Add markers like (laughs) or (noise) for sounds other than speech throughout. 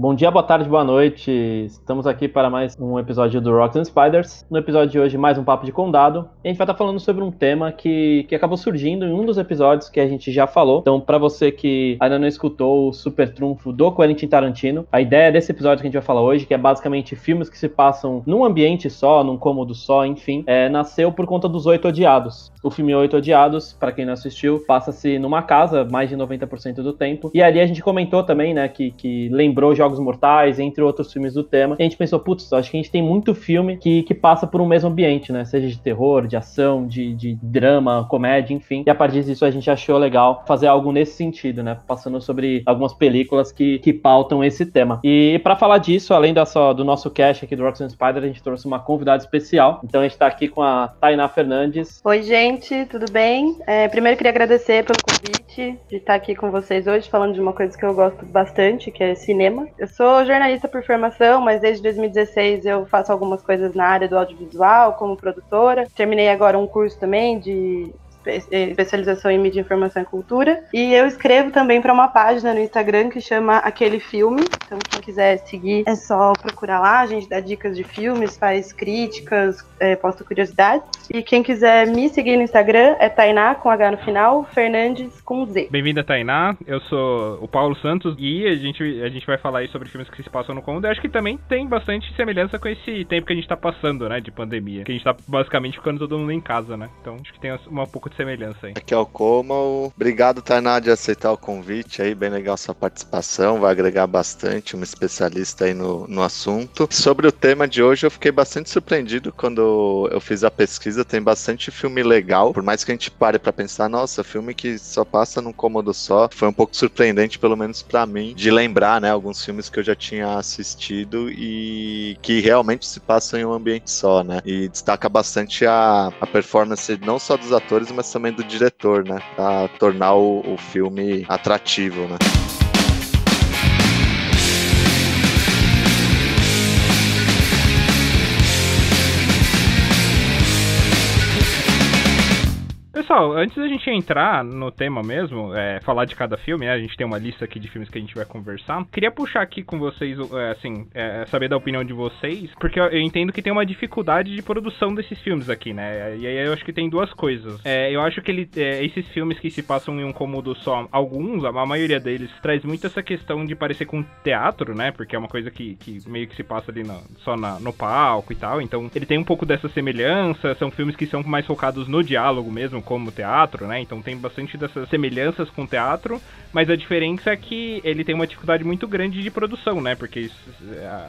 Bom dia, boa tarde, boa noite. Estamos aqui para mais um episódio do Rocks and Spiders. No episódio de hoje, mais um papo de condado. A gente vai estar falando sobre um tema que, que acabou surgindo em um dos episódios que a gente já falou. Então, para você que ainda não escutou o super trunfo do Quentin Tarantino, a ideia desse episódio que a gente vai falar hoje, que é basicamente filmes que se passam num ambiente só, num cômodo só, enfim, é, nasceu por conta dos Oito Odiados. O filme Oito Odiados, para quem não assistiu, passa-se numa casa mais de 90% do tempo. E ali a gente comentou também, né, que, que lembrou jogos Jogos Mortais, entre outros filmes do tema. E a gente pensou, putz, acho que a gente tem muito filme que, que passa por um mesmo ambiente, né? Seja de terror, de ação, de, de drama, comédia, enfim. E a partir disso a gente achou legal fazer algo nesse sentido, né? Passando sobre algumas películas que, que pautam esse tema. E para falar disso, além da só, do nosso cast aqui do Rocks and Spider, a gente trouxe uma convidada especial. Então a gente tá aqui com a Tainá Fernandes. Oi, gente, tudo bem? É, primeiro queria agradecer pelo convite de estar aqui com vocês hoje, falando de uma coisa que eu gosto bastante, que é cinema. Eu sou jornalista por formação, mas desde 2016 eu faço algumas coisas na área do audiovisual, como produtora. Terminei agora um curso também de especialização em mídia, informação e cultura. E eu escrevo também para uma página no Instagram que chama Aquele Filme. Então, quem quiser seguir, é só procurar lá. A gente dá dicas de filmes, faz críticas, é, posta curiosidades. E quem quiser me seguir no Instagram é Tainá, com H no final, Fernandes com Z. Bem-vinda, Tainá. Eu sou o Paulo Santos e a gente, a gente vai falar aí sobre filmes que se passam no cômodo. Eu acho que também tem bastante semelhança com esse tempo que a gente tá passando, né, de pandemia. Que a gente tá basicamente ficando todo mundo em casa, né? Então, acho que tem uma pouco de semelhança aí. Aqui é o Como. Obrigado, Tainá, de aceitar o convite aí. Bem legal sua participação. Vai agregar bastante, uma especialista aí no, no assunto. Sobre o tema de hoje, eu fiquei bastante surpreendido quando eu fiz a pesquisa. Tem bastante filme legal. Por mais que a gente pare para pensar, nossa, filme que só passa num cômodo só. Foi um pouco surpreendente, pelo menos para mim, de lembrar, né, alguns filmes que eu já tinha assistido e que realmente se passam em um ambiente só, né? E destaca bastante a, a performance não só dos atores, mas mas também do diretor, né? Pra tornar o, o filme atrativo, né? Pessoal, antes da gente entrar no tema mesmo, é, falar de cada filme, né, a gente tem uma lista aqui de filmes que a gente vai conversar. Queria puxar aqui com vocês, é, assim, é, saber da opinião de vocês, porque eu, entendo que tem uma dificuldade de produção desses filmes aqui, né? E aí eu acho que tem duas coisas. É, eu acho que ele, é, esses filmes que se passam em um cômodo só, alguns, a maioria deles, traz muito essa questão de parecer com teatro, né? Porque é uma coisa que, que meio que se passa ali no, só na, no palco e tal. Então ele tem um pouco dessa semelhança, são filmes que são mais focados no diálogo mesmo, como teatro, né? Então tem bastante dessas semelhanças com teatro, mas a diferença é que ele tem uma dificuldade muito grande de produção, né? Porque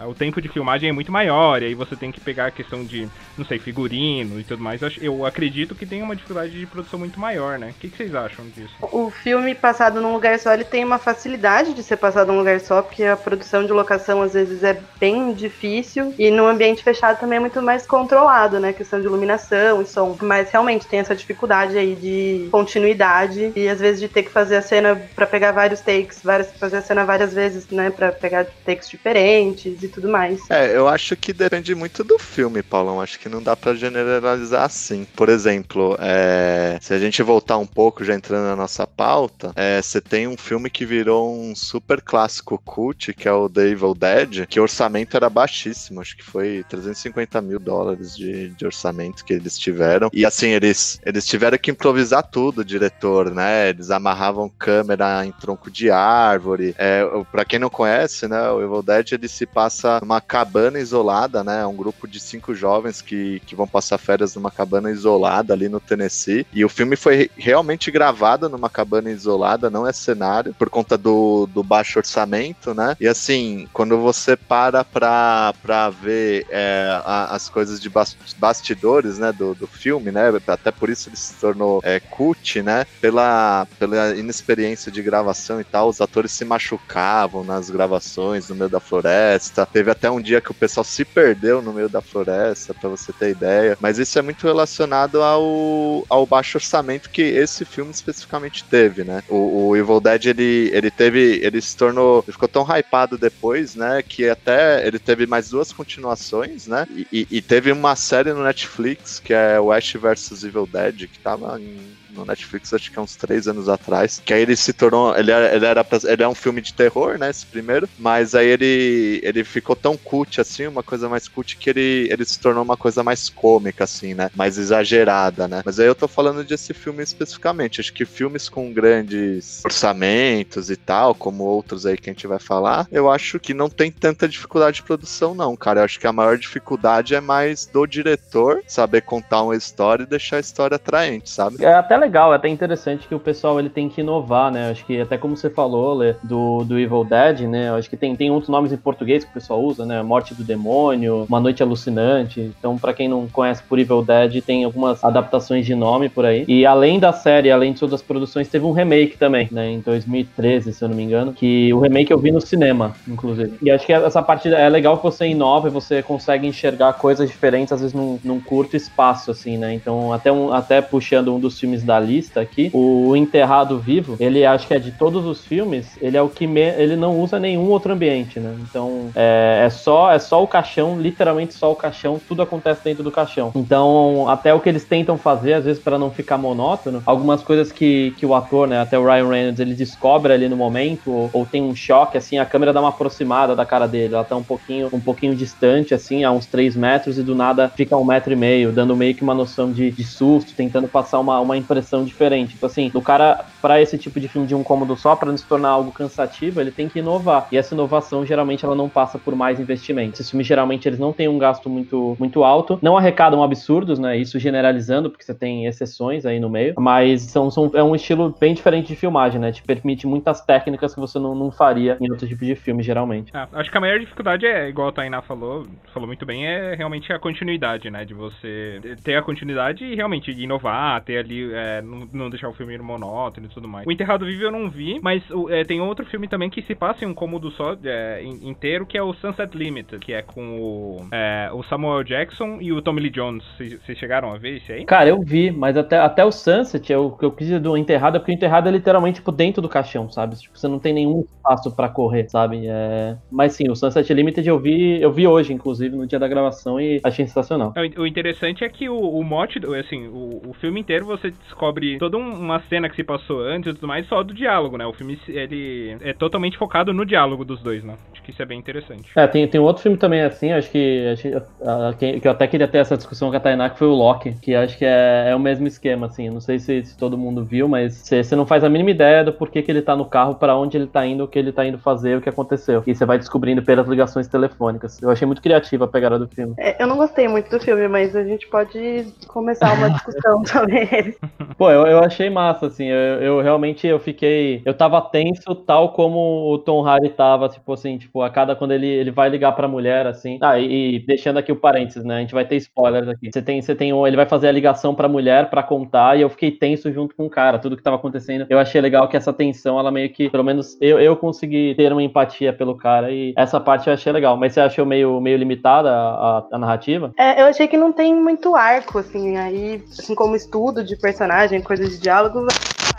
a, o tempo de filmagem é muito maior, e aí você tem que pegar a questão de, não sei, figurino e tudo mais. Eu, acredito que tem uma dificuldade de produção muito maior, né? O que, que, vocês acham disso? O filme passado num lugar só, ele tem uma facilidade de ser passado num lugar só, porque a produção de locação às vezes é bem difícil, e no ambiente fechado também é muito mais controlado, né? Questão de iluminação e som. Mas realmente tem essa dificuldade aí de continuidade e às vezes de ter que fazer a cena para pegar vários takes, várias, fazer a cena várias vezes, né, para pegar takes diferentes e tudo mais. É, eu acho que depende muito do filme, Paulão. Acho que não dá para generalizar assim. Por exemplo, é, se a gente voltar um pouco, já entrando na nossa pauta, é, você tem um filme que virou um super clássico cult, que é o The Evil Dead, que o orçamento era baixíssimo, acho que foi 350 mil dólares de, de orçamento que eles tiveram. E assim, eles, eles tiveram que improvisar tudo, o diretor, né? Eles amarravam câmera em tronco de árvore. É, para quem não conhece, né, o Evil Dead ele se passa numa cabana isolada, né? Um grupo de cinco jovens que, que vão passar férias numa cabana isolada ali no Tennessee. E o filme foi realmente gravado numa cabana isolada, não é cenário, por conta do, do baixo orçamento, né? E assim, quando você para pra, pra ver é, a, as coisas de bastidores, né, do, do filme, né? Até por isso ele se tornou é, cult, né? Pela, pela inexperiência de gravação e tal, os atores se machucavam nas gravações no meio da floresta. Teve até um dia que o pessoal se perdeu no meio da floresta, para você ter ideia. Mas isso é muito relacionado ao, ao baixo orçamento que esse filme especificamente teve, né? O, o Evil Dead, ele, ele teve, ele se tornou, ele ficou tão hypado depois, né? Que até ele teve mais duas continuações, né? E, e, e teve uma série no Netflix que é Ash vs Evil Dead, que tava em no Netflix, acho que há uns três anos atrás. Que aí ele se tornou. Ele era, ele era, ele é um filme de terror, né? Esse primeiro. Mas aí ele, ele ficou tão cult assim, uma coisa mais cult, que ele, ele se tornou uma coisa mais cômica, assim, né? Mais exagerada, né? Mas aí eu tô falando desse filme especificamente. Acho que filmes com grandes orçamentos e tal, como outros aí que a gente vai falar, eu acho que não tem tanta dificuldade de produção, não, cara. Eu acho que a maior dificuldade é mais do diretor saber contar uma história e deixar a história atraente, sabe? É até legal, é até interessante que o pessoal ele tem que inovar, né? Acho que até como você falou, Lê, do, do Evil Dead, né? Acho que tem, tem outros nomes em português que o pessoal usa, né? Morte do Demônio, Uma Noite Alucinante. Então, para quem não conhece por Evil Dead, tem algumas adaptações de nome por aí. E além da série, além de todas as produções, teve um remake também, né? Em 2013, se eu não me engano. Que o remake eu vi no cinema, inclusive. E acho que essa parte é legal que você inova e você consegue enxergar coisas diferentes, às vezes num, num curto espaço, assim, né? Então, até, um, até puxando um dos filmes da lista aqui, o Enterrado Vivo, ele acho que é de todos os filmes, ele é o que me, ele não usa nenhum outro ambiente, né? Então, é, é, só é só o caixão, literalmente só o caixão, tudo acontece dentro do caixão. Então, até o que eles tentam fazer, às vezes para não ficar monótono, algumas coisas que, que o ator, né, até o Ryan Reynolds, ele descobre ali no momento, ou, ou tem um choque, assim, a câmera dá uma aproximada da cara dele, ela tá um pouquinho, um pouquinho distante, assim, a uns 3 metros, e do nada fica um metro e meio, dando meio que uma noção de, de susto, tentando passar uma, uma impressão diferente. Então, assim, o cara, para esse tipo de filme de um cômodo só, para não se tornar algo cansativo, ele tem que inovar. E essa inovação, geralmente, ela não passa por mais investimentos. Esses filmes, geralmente, eles não têm um gasto muito, muito alto, não arrecadam absurdos, né? Isso generalizando, porque você tem exceções aí no meio, mas são, são, é um estilo bem diferente de filmagem, né? Te permite muitas técnicas que você não, não faria em outro tipo de filme, geralmente. Ah, acho que a maior dificuldade é, igual a Tainá falou, falou muito bem, é realmente a continuidade, né? De você ter a continuidade e realmente inovar, ter ali, é, não, não, deixar o filme monótono e tudo mais. O Enterrado Vivo eu não vi, mas é, tem outro filme também que se passa em um cômodo só é, inteiro, que é o Sunset Limited, que é com o, é, o Samuel Jackson e o Tommy Lee Jones. Vocês chegaram a ver esse aí? Cara, eu vi, mas até, até o Sunset, eu, eu quis do Enterrado, é porque o Enterrado é literalmente tipo, dentro do caixão, sabe? Tipo, você não tem nenhum espaço para correr, sabe? É... Mas sim, o Sunset Limited eu vi, eu vi hoje, inclusive, no dia da gravação e achei sensacional. O interessante é que o, o mote, assim, o, o filme inteiro você descobre toda uma cena que se passou antes e tudo mais só do diálogo, né? O filme, ele é totalmente focado no diálogo dos dois, né? Acho que isso é bem interessante. É, tem, tem outro filme também assim, acho que, acho, que, que eu até queria ter essa discussão com a Tainá, que foi o Loki, que acho que é, é o mesmo esquema, assim. Não sei se, se todo mundo viu, mas você, você não faz a mínima ideia do porquê que ele tá no carro, para onde ele tá indo, o que ele tá indo fazer, o que aconteceu. E você vai descobrindo pelas ligações telefônicas. Eu achei muito criativa a pegada do filme. É, eu não gostei muito do filme, mas a gente pode começar uma (laughs) discussão sobre ele. Pô, eu, eu achei massa, assim. Eu, eu realmente eu fiquei. Eu tava tenso, tal como o Tom Hardy tava, tipo assim, tipo, a cada quando ele, ele vai ligar pra mulher, assim. Ah, e, e deixando aqui o parênteses, né? A gente vai ter spoilers aqui. Você tem, você tem um, ele vai fazer a ligação pra mulher pra contar, e eu fiquei tenso junto com o cara, tudo que tava acontecendo. Eu achei legal que essa tensão, ela meio que, pelo menos, eu, eu consegui ter uma empatia pelo cara, e essa parte eu achei legal. Mas você achou meio, meio limitada a, a narrativa? É, eu achei que não tem muito arco, assim, aí, assim, como estudo de personagem, coisa de diálogo,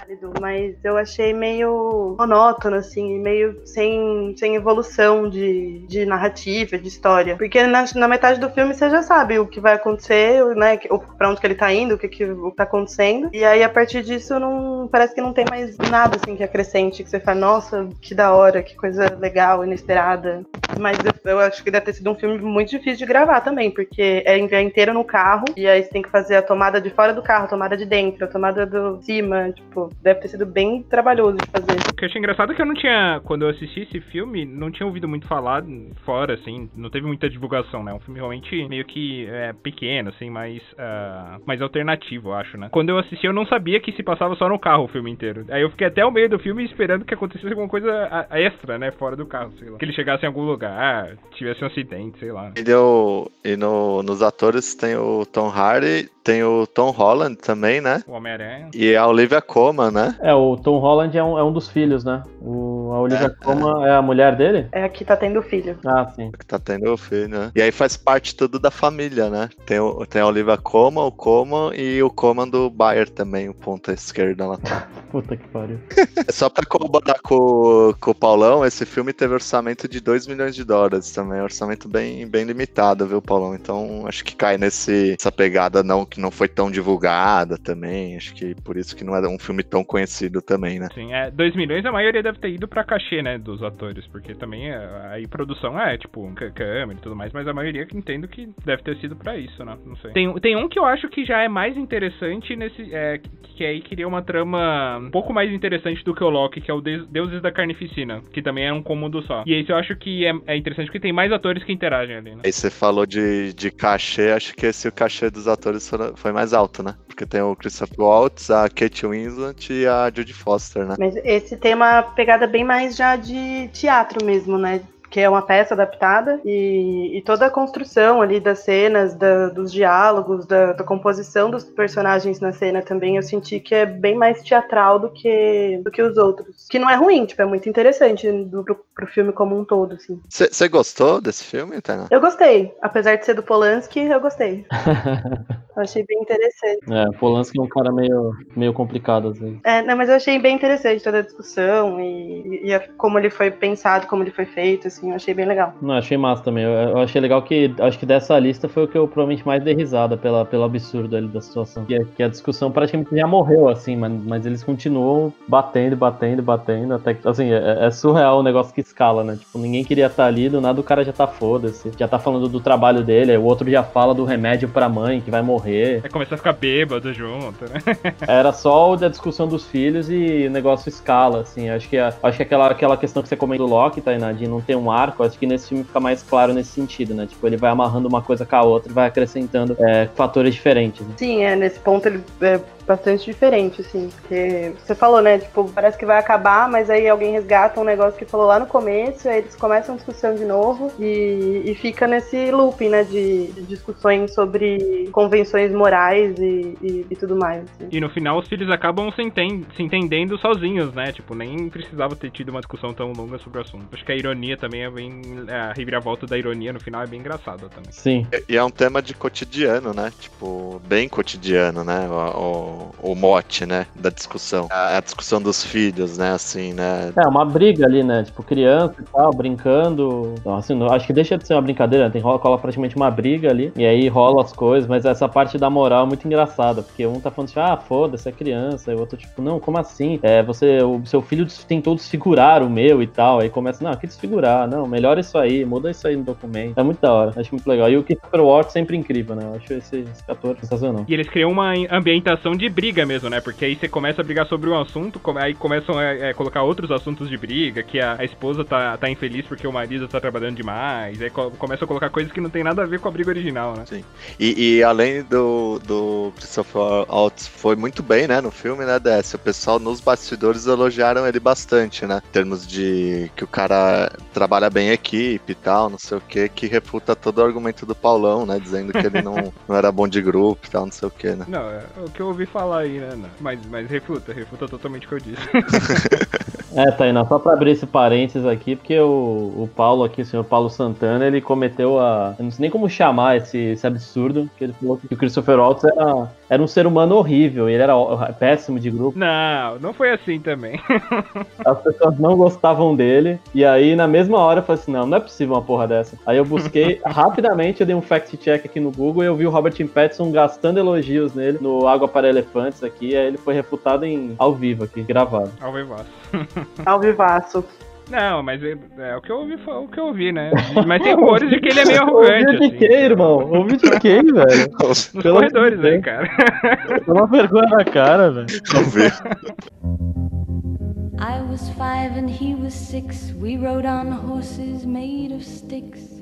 válido, mas eu achei meio monótono, assim, meio sem, sem evolução de, de narrativa, de história. Porque na, na metade do filme você já sabe o que vai acontecer, né? Pra onde que ele tá indo, o que, que tá acontecendo. E aí, a partir disso, não parece que não tem mais nada assim que acrescente, que você fala, nossa, que da hora, que coisa legal, inesperada. Mas eu, eu acho que deve ter sido um filme muito difícil de gravar também, porque é, é inteiro no carro, e aí você tem que fazer a tomada de fora do carro, a tomada de dentro, a tomada do cima, tipo, deve ter sido bem trabalhoso de fazer. O que eu achei engraçado é que eu não tinha, quando eu assisti esse filme, não tinha ouvido muito falar fora, assim, não teve muita divulgação, né? Um filme realmente meio que é, pequeno, assim, mais, uh, mais alternativo, eu acho, né? Quando eu assisti, eu não sabia que se passava só no carro o filme inteiro. Aí eu fiquei até o meio do filme esperando que acontecesse alguma coisa extra, né? Fora do carro, sei lá. Que ele chegasse em algum lugar, tivesse um acidente, sei lá. E, deu, e no, nos atores tem o Tom Hardy, tem o Tom Holland também, né? O Homem-Aranha. E a Olivia Colman, né? É, o Tom Holland é um, é um dos filhos, né? O A Olivia É, Colman é. a mulher dele? É a que tá tendo filho. Ah, sim. Que tá tendo o filho, né? E aí faz parte tudo da família, né? Tem, o, tem a Olivia Colman, o Colman e o Colman do Bayer também, o ponta esquerda lá. (laughs) Puta que pariu. Só pra corroborar com, com o Paulão, esse filme teve orçamento de 2 milhões de dólares também. Orçamento bem, bem limitado, viu, Paulão? Então acho que cai nesse, essa pegada não, que não foi tão divulgada também. Acho que por isso que não é um filme tão conhecido também, né? Sim, é, 2 milhões a maioria deve ter ido pra cachê, né, dos atores, porque também é, aí produção é, tipo, câmera e tudo mais, mas a maioria que entendo que deve ter sido pra isso, né, não sei. Tem, tem um que eu acho que já é mais interessante nesse, é, que, que aí queria uma trama um pouco mais interessante do que o Loki, que é o Deus- Deuses da Carnificina, que também é um cômodo só. E esse eu acho que é, é interessante porque tem mais atores que interagem ali, né. Aí você falou de, de cachê, acho que esse o cachê dos atores foi mais alto, né? Porque tem o Christopher Waltz, a Kate Winslet e a Judy Foster, né? Mas esse tem uma pegada bem mais já de teatro mesmo, né? Que é uma peça adaptada e, e toda a construção ali das cenas, da- dos diálogos, da, da composição dos personagens na cena também, eu senti que é bem mais teatral do que, do que os outros. Que não é ruim, tipo, é muito interessante do, pro, pro filme como um todo, assim. Você gostou desse filme, Tainá? Eu gostei, apesar de ser do Polanski, eu gostei. (laughs) Eu achei bem interessante. É, o Polanski é um cara meio, meio complicado às vezes. É, não, mas eu achei bem interessante toda a discussão e, e a- como ele foi pensado, como ele foi feito, assim, eu achei bem legal. Não, achei massa também. Eu, eu achei legal que acho que dessa lista foi o que eu provavelmente mais dei risada pela, pelo absurdo ali da situação. Que, é- que a discussão praticamente já morreu, assim, mas, mas eles continuam batendo, batendo, batendo. Até que, assim, é, é surreal o negócio que escala, né? Tipo, ninguém queria estar ali, do nada o cara já tá foda-se. Já tá falando do trabalho dele, aí o outro já fala do remédio pra mãe que vai morrer. Aí começa a ficar bêbado junto, né. (laughs) Era só o da discussão dos filhos e o negócio escala, assim. Acho que, a- acho que aquela, aquela questão que você comentou do Loki, Tainá, de não ter um arco, acho que nesse filme fica mais claro nesse sentido, né? Tipo, ele vai amarrando uma coisa com a outra e vai acrescentando é, fatores diferentes. né? Sim, é, nesse ponto ele é bastante diferente, assim, porque você falou, né, tipo, parece que vai acabar, mas aí alguém resgata um negócio que falou lá no começo, aí eles começam a discussão de novo e, e fica nesse looping, né, de, de discussões sobre convenções morais e, e, e tudo mais. assim. E no final os filhos acabam se, enten- se entendendo sozinhos, né? Tipo, nem precisava ter tido uma discussão tão longa sobre o assunto. Acho que a ironia também é bem. A reviravolta da ironia no final é bem engraçada também. Sim. E é um tema de cotidiano, né? Tipo, bem cotidiano, né? O, o, o mote, né? Da discussão. A, a discussão dos filhos, né? Assim, né? É, uma briga ali, né? Tipo, criança e tal, brincando. Então, assim, não- acho que deixa de ser uma brincadeira, né? tem rola, cola praticamente uma briga ali. E aí rola as coisas, mas essa parte da moral é muito engraçada, porque um tá falando assim, ah, foda-se, é criança. E o outro, tipo, não, como assim? É, você, o seu filho tentou desfigurar o meu e tal. Aí começa, não, que desfigurar? Não, melhora isso aí, muda isso aí no documento. É muito da hora, acho muito legal. E o Christopher Waltz sempre incrível, né? Eu acho esse, esse ator sensacional. E eles criam uma ambientação de briga mesmo, né? Porque aí você começa a brigar sobre um assunto, aí começam a é, colocar outros assuntos de briga, que a, a esposa tá, tá infeliz porque o marido tá trabalhando demais, aí co começa a colocar coisas que não tem nada a ver com a briga original, né? E, e além do, do Christopher Waltz, foi muito bem, né? No filme, né, DS? O pessoal nos bastidores elogiaram ele bastante, né? Em termos de que o cara trabalha bem em equipe e tal, não sei o que, que refuta todo o argumento do Paulão, né? Dizendo que ele não, (laughs) não era bom de grupo e tal, não sei o que, né? Não, é o que eu ouvi falar aí, né? Mas, mas refuta, refuta totalmente o que eu disse. (laughs) É, Tainá, só pra abrir esse parênteses aqui, porque o, o Paulo aqui, o senhor Paulo Santana, ele cometeu a. Eu não sei nem como chamar esse, esse absurdo, que ele falou que o Christopher Waltz era, era um ser humano horrível, ele era péssimo de grupo, não, não foi assim também. (laughs) as pessoas não gostavam dele, e aí na mesma hora eu falei assim: não, não é possível uma porra dessa. Aí eu busquei (laughs) rapidamente, eu dei um fact-check aqui no Google e eu vi o Robert Pattinson gastando elogios nele no Água para Elefantes aqui, aí ele foi refutado em ao vivo aqui, gravado. Ao vivaço. (laughs) (laughs) Ao vivaço. Não, mas é, é, o que eu ouvi foi o que eu ouvi, né? Mas tem rumores de que ele é meio (laughs) arrogante, Ouviu de assim. quem, irmão? Ouviu de quem, velho? Nos Pelo amor de corredores aí, Deus. cara. (laughs) É uma vergonha na cara, velho. Não vi. I was five and he was six. We rode on horses made of sticks.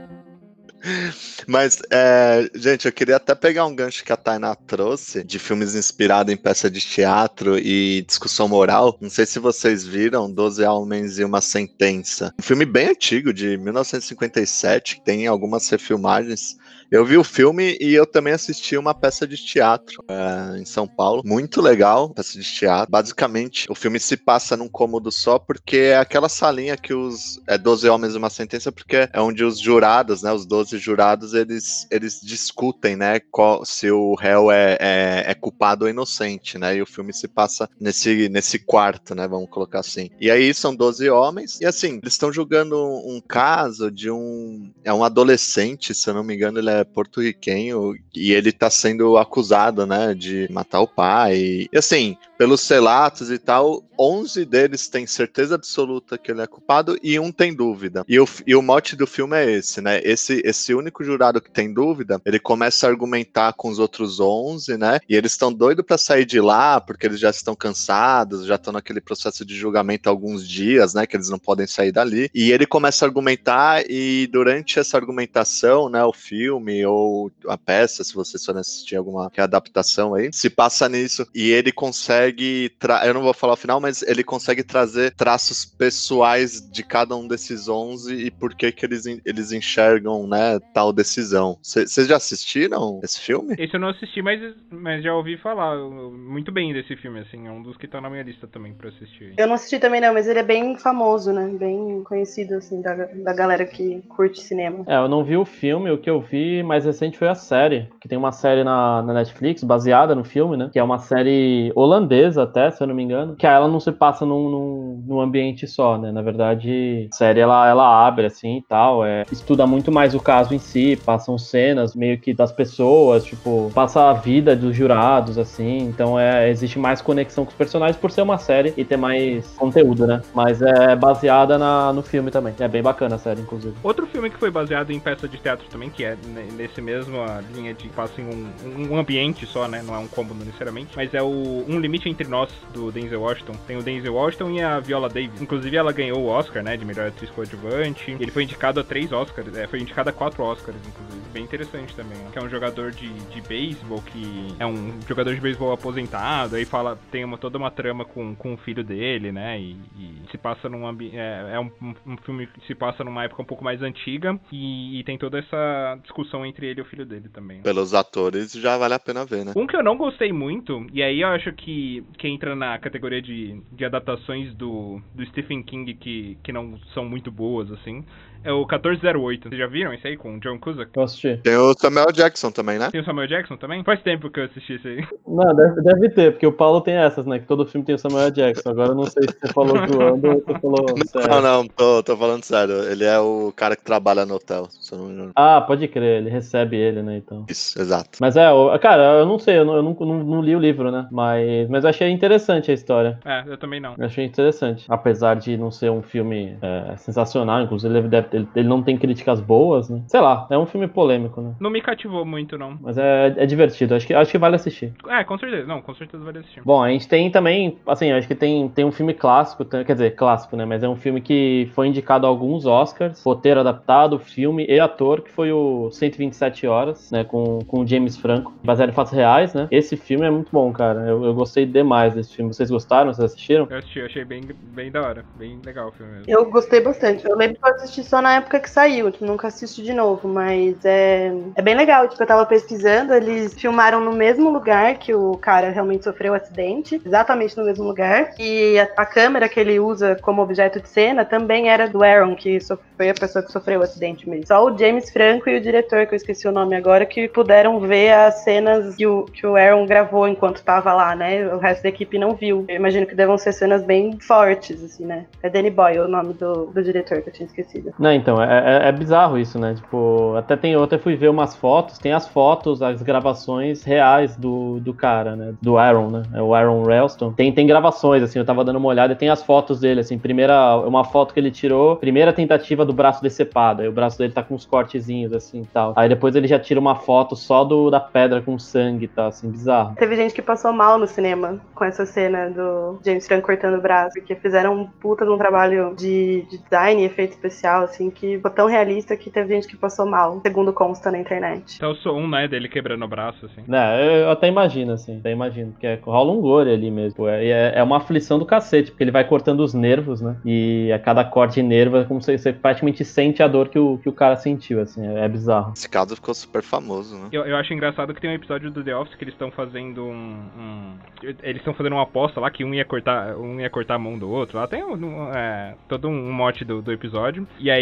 Mas, é, gente, eu queria até pegar um gancho que a Tainá trouxe de filmes inspirados em peça de teatro e discussão moral. Não sei se vocês viram Doze Homens e uma Sentença. Um filme bem antigo, de 1957, que tem algumas refilmagens. Eu vi o filme e eu também assisti uma peça de teatro é, em São Paulo. Muito legal, peça de teatro. Basicamente, o filme se passa num cômodo só porque é aquela salinha que os. É 12 homens e uma sentença, porque é onde os jurados, né? Os 12 jurados, eles, eles discutem, né? Qual, se o réu é, é, é culpado ou inocente, né? E o filme se passa nesse, nesse quarto, né? Vamos colocar assim. E aí são 12 homens, e assim, eles estão julgando um, um caso de um. É um adolescente, se eu não me engano, ele é porto-riquenho e ele tá sendo acusado, né, de matar o pai. E assim, pelos relatos e tal, 11 deles têm certeza absoluta que ele é culpado e um tem dúvida. E o, e o mote do filme é esse, né? Esse, esse único jurado que tem dúvida, ele começa a argumentar com os outros 11, né? E eles estão doidos para sair de lá porque eles já estão cansados, já estão naquele processo de julgamento há alguns dias, né? Que eles não podem sair dali. E ele começa a argumentar e durante essa argumentação, né? O filme ou a peça, se vocês forem assistir alguma adaptação aí, se passa nisso e ele consegue consegue. Eu não vou falar o final, mas ele consegue trazer traços pessoais de cada um desses 11 e por que, que eles, eles enxergam, né, tal decisão. Vocês já assistiram esse filme? Esse eu não assisti, mas, mas já ouvi falar muito bem desse filme, assim. É um dos que tá na minha lista também pra assistir. Eu não assisti também, não, mas ele é bem famoso, né? Bem conhecido, assim, da, da galera que curte cinema. É, eu não vi o filme, o que eu vi mais recente foi a série. Que tem uma série na, na Netflix, baseada no filme, né? Que é uma série holandesa até, se eu não me engano, que ela não se passa num, num, num, ambiente só, né? Na verdade, a série ela, ela abre assim e tal, é, estuda muito mais o caso em si, passam cenas meio que das pessoas, tipo, passa a vida dos jurados, assim, então é, existe mais conexão com os personagens por ser uma série e ter mais conteúdo, né? Mas é baseada na, no filme também. É bem bacana a série, inclusive. Outro filme que foi baseado em peça de teatro também, que é nesse mesmo linha de passa em um, um ambiente só, né? Não é um combo necessariamente, mas é o Um Limite entre Nós, do Denzel Washington. Tem o Denzel Washington e a Viola Davis. Inclusive, ela ganhou o Oscar, né, de melhor atriz coadjuvante. Ele foi indicado a três Oscars, é, foi indicado a quatro Oscars, inclusive. Bem interessante também, né? Que é um jogador de, de beisebol, que é um jogador de beisebol aposentado, aí fala, tem uma, toda uma trama com, com o filho dele, né, e, e se passa num ambiente, é, é um, um, filme que se passa numa época um pouco mais antiga, e, e, tem toda essa discussão entre ele e o filho dele também. Né? Pelos atores já vale a pena ver, né? Um que eu não gostei muito, e aí eu acho que que, entra na categoria de, de adaptações do, do Stephen King que, que não são muito boas, assim, é o 1408. Vocês já viram isso aí com o John Cusack? Eu assisti. Tem o Samuel Jackson também, né? Tem o Samuel Jackson também? Faz tempo que eu assisti isso aí. (laughs) Não, deve, deve ter, porque o Paulo tem essas, né? Que todo filme tem o Samuel Jackson. Agora eu não sei se você falou (laughs) zoando ou você falou não, sério. Não, não, tô, tô falando sério. Ele é o cara que trabalha no hotel, se eu não me engano. Ah, pode crer, ele recebe ele, né? Então. Isso, exato. Mas é, cara, eu não sei, eu não, eu não, não, não li o livro, né? Mas, mas eu achei interessante a história. É, eu também não. Eu achei interessante. Apesar de não ser um filme é, sensacional, inclusive ele, deve, ele, ele não tem críticas boas, né? Sei lá, é um filme polêmico, né? Não me cativou muito, não. Mas é, é divertido, acho que, acho que vale assistir. É, com certeza, não, com certeza vale assistir. Bom, a gente tem também, assim, acho que tem, tem um filme clássico, quer dizer, clássico, né? Mas é um filme que foi indicado a alguns Oscars, roteiro adaptado, filme e ator, que foi o 127 Horas, né? Com, com o James Franco, baseado em fatos reais, né? Esse filme é muito bom, cara. Eu, eu gostei demais desse filme. Vocês gostaram? Vocês assistiram? Eu assisti, eu achei bem, bem da hora. Bem legal o filme mesmo. Eu gostei bastante. Eu lembro que eu assisti só na época que saiu, nunca assisto de novo, mas é, é bem legal. Tipo, eu tava pesquisando, eles filmaram no mesmo lugar que o cara realmente sofreu o acidente, exatamente no mesmo lugar. E a, a câmera que ele usa como objeto de cena também era do Aaron, que foi a pessoa que sofreu o acidente mesmo. Só o James Franco e o diretor, que eu esqueci o nome agora, que puderam ver as cenas que o, que o Aaron gravou enquanto tava lá, né? O resto da equipe não viu. Eu imagino que devam ser cenas bem fortes, assim, né? É Danny Boyle o nome do, do diretor que eu tinha esquecido. Não, então, é, é, é bizarro isso, né? Tipo, até tem, eu até fui ver umas fotos, tem as fotos, as gravações reais do, do cara, né? Do Aaron, né? É o Aaron Ralston. Tem, tem gravações, assim, eu tava dando uma olhada tem as fotos dele, assim, primeira, uma foto que ele tirou, primeira tentativa do braço decepado, aí o braço dele tá com uns cortezinhos, assim, tal. Aí depois ele já tira uma foto só do, da pedra com sangue tal, assim, bizarro. Teve gente que passou mal no cinema com essa cena do James Franco cortando o braço, porque fizeram um puta de um trabalho de, de design e efeito especial, assim, que ficou tão realista que teve gente que passou mal, segundo consta na internet. Então eu sou um, né, dele quebrando o braço, assim. Não, eu até imagino, assim, até imagino, porque é, rola um gore ali mesmo. É, é, é, uma aflição do cacete, porque ele vai cortando os nervos, né? E a cada corte de nervo é como se você praticamente sente a dor que o, que o cara sentiu, assim, é, é bizarro. Esse caso ficou super famoso, né? Eu, eu acho engraçado que tem um episódio do The Office que eles estão fazendo um, um, Eles estão fazendo uma aposta lá que um ia cortar, um ia cortar a mão do outro. Lá tem um, é, todo um mote do, do episódio. E aí,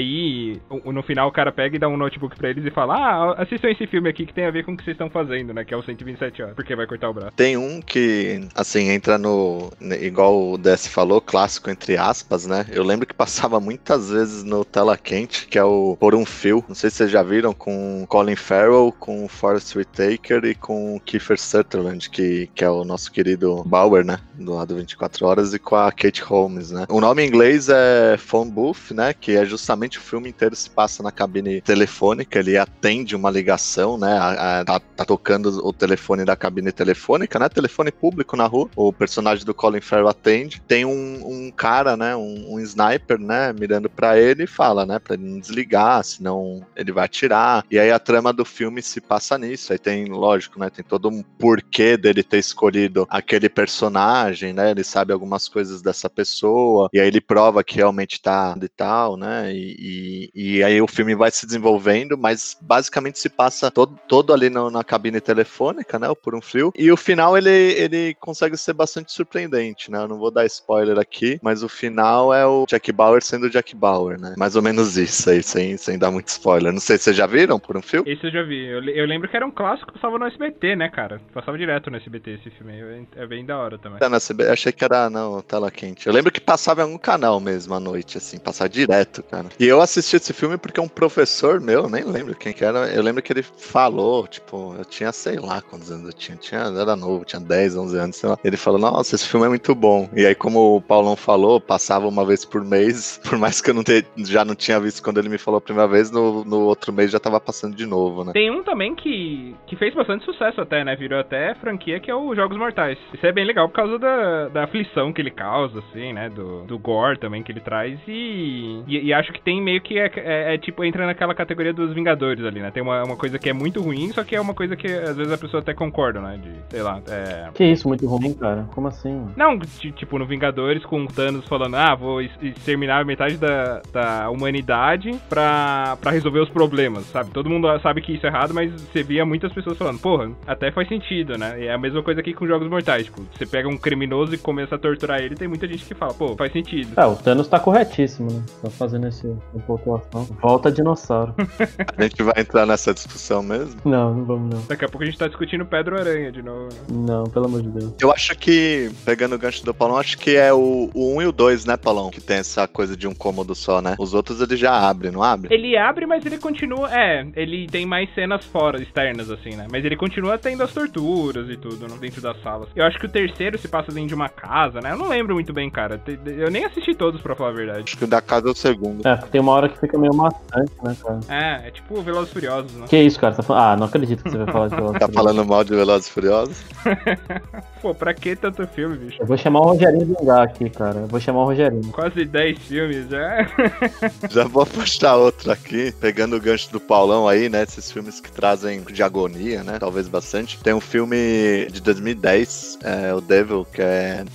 no final, o cara pega e dá um notebook pra eles e fala: Ah, assistam esse filme aqui que tem a ver com o que vocês estão fazendo, né? Que é o 127 horas, porque vai cortar o braço. Tem um que, assim, entra no. Igual o DS falou, clássico entre aspas, né? Eu lembro que passava (laughs) muitas vezes no Tela Quente, que é o Por um Fio. Não sei se vocês já viram, com Colin Farrell, com Forrest Whitaker e com Kiefer Sutherland, que, que é o nosso querido Bauer, né? Do lado 24 Horas, e com a Kate Holmes, né? O nome em inglês é Phone Booth, né? Que é justamente o filme inteiro se passa na cabine telefônica, ele atende uma ligação, né? A, a, tá, tá, tocando o telefone da cabine telefônica, né? Telefone público na rua. O personagem do Colin Farrell atende. Tem um, um cara, né? Um, um sniper, né? Mirando para ele e fala, né? Pra ele não desligar, senão ele vai atirar. E aí a trama do filme se passa nisso. Aí tem, lógico, né? Tem todo um porquê dele ter escolhido aquele personagem, né? Ele sabe algumas coisas dessa pessoa. E aí ele prova que realmente tá e tal, né? E, e, e aí o filme vai se desenvolvendo, mas basicamente se passa todo, todo ali no, na cabine telefônica, né? Por um fio. E o final ele, ele consegue ser bastante surpreendente, né? Eu não vou dar spoiler aqui, mas o final é o Jack Bauer sendo o Jack Bauer, né? Mais ou menos isso aí, sem, sem dar muito spoiler. Não sei se vocês já viram por um fio. Esse eu já vi. Eu, eu lembro que era um clássico que passava no SBT, né, cara? Passava direto no SBT esse filme. É bem da hora também. É, no SBT, achei que era, não, tela quente. Eu lembro que passava em algum canal mesmo à noite, assim, passava direto, cara. E eu assisti esse filme porque um professor meu, nem lembro quem que era, eu lembro que ele falou, tipo, eu tinha, sei lá quantos anos eu tinha, tinha era novo, tinha 10, 11 anos, sei lá. Ele falou, nossa, esse filme é muito bom. E aí, como o Paulão falou, passava uma vez por mês, (laughs) por mais que eu não te, já não tinha visto quando ele me falou a primeira vez, no, no outro mês já tava passando de novo, né? Tem um também que, que fez bastante sucesso até, né? Virou até franquia, que é o Jogos Mortais. Isso é bem legal por causa da, da aflição que ele causa, assim, né? Do, do gore também que ele traz. E, e, e acho que tem meio que é, é, é, tipo, entra naquela categoria dos Vingadores ali, né? Tem uma, uma coisa que é muito ruim, só que é uma coisa que às vezes a pessoa até concorda, né? De, sei lá, é... Que isso, muito ruim, cara? Como assim? Não, tipo, no Vingadores com o Thanos falando, ah, vou exterminar metade da, da humanidade pra, pra resolver os problemas, sabe? Todo mundo sabe que isso é errado, mas você via muitas pessoas falando, porra, até faz sentido, né? E é a mesma coisa aqui com Jogos Mortais, tipo, você pega um criminoso e começa a torturar ele, tem muita gente que fala, pô, faz sentido. É, o Thanos tá corretíssimo, né? Tá fazendo esse pontuação. Volta dinossauro. (laughs) a gente vai entrar nessa discussão mesmo? Não, não vamos não. Daqui a pouco a gente tá discutindo Pedro Aranha de novo. Não, pelo amor de Deus. Eu acho que, pegando o gancho do Paulão, acho que é o, o 1 e o 2, né, Paulão? Que tem essa coisa de um cômodo só, né? Os outros ele já abre, não abre? Ele abre, mas ele continua. É, ele tem mais cenas fora, externas, assim, né? Mas ele continua tendo as torturas e tudo né, dentro das salas. Eu acho que o terceiro se passa dentro de uma casa, né? Eu não lembro muito bem, cara. Eu nem assisti todos, pra falar a verdade. Acho que o da casa é o segundo. É, tem uma hora que fica meio maçante, né, cara? É, é tipo Velozes Furiosos, né? Que isso, cara? Tá. Ah, não acredito que você vai falar de Velozes Tá falando mal de Velozes Furiosos? (laughs) Pô, pra que tanto filme, bicho? Eu vou chamar o Rogerinho Zangá aqui, cara. Eu vou chamar o Rogerinho. Quase 10 filmes já. (laughs) já vou postar outro aqui, pegando o gancho do Paulão aí, né? Esses filmes que trazem de agonia, né? Talvez bastante. Tem um filme de 2010, é, o Devil, que é.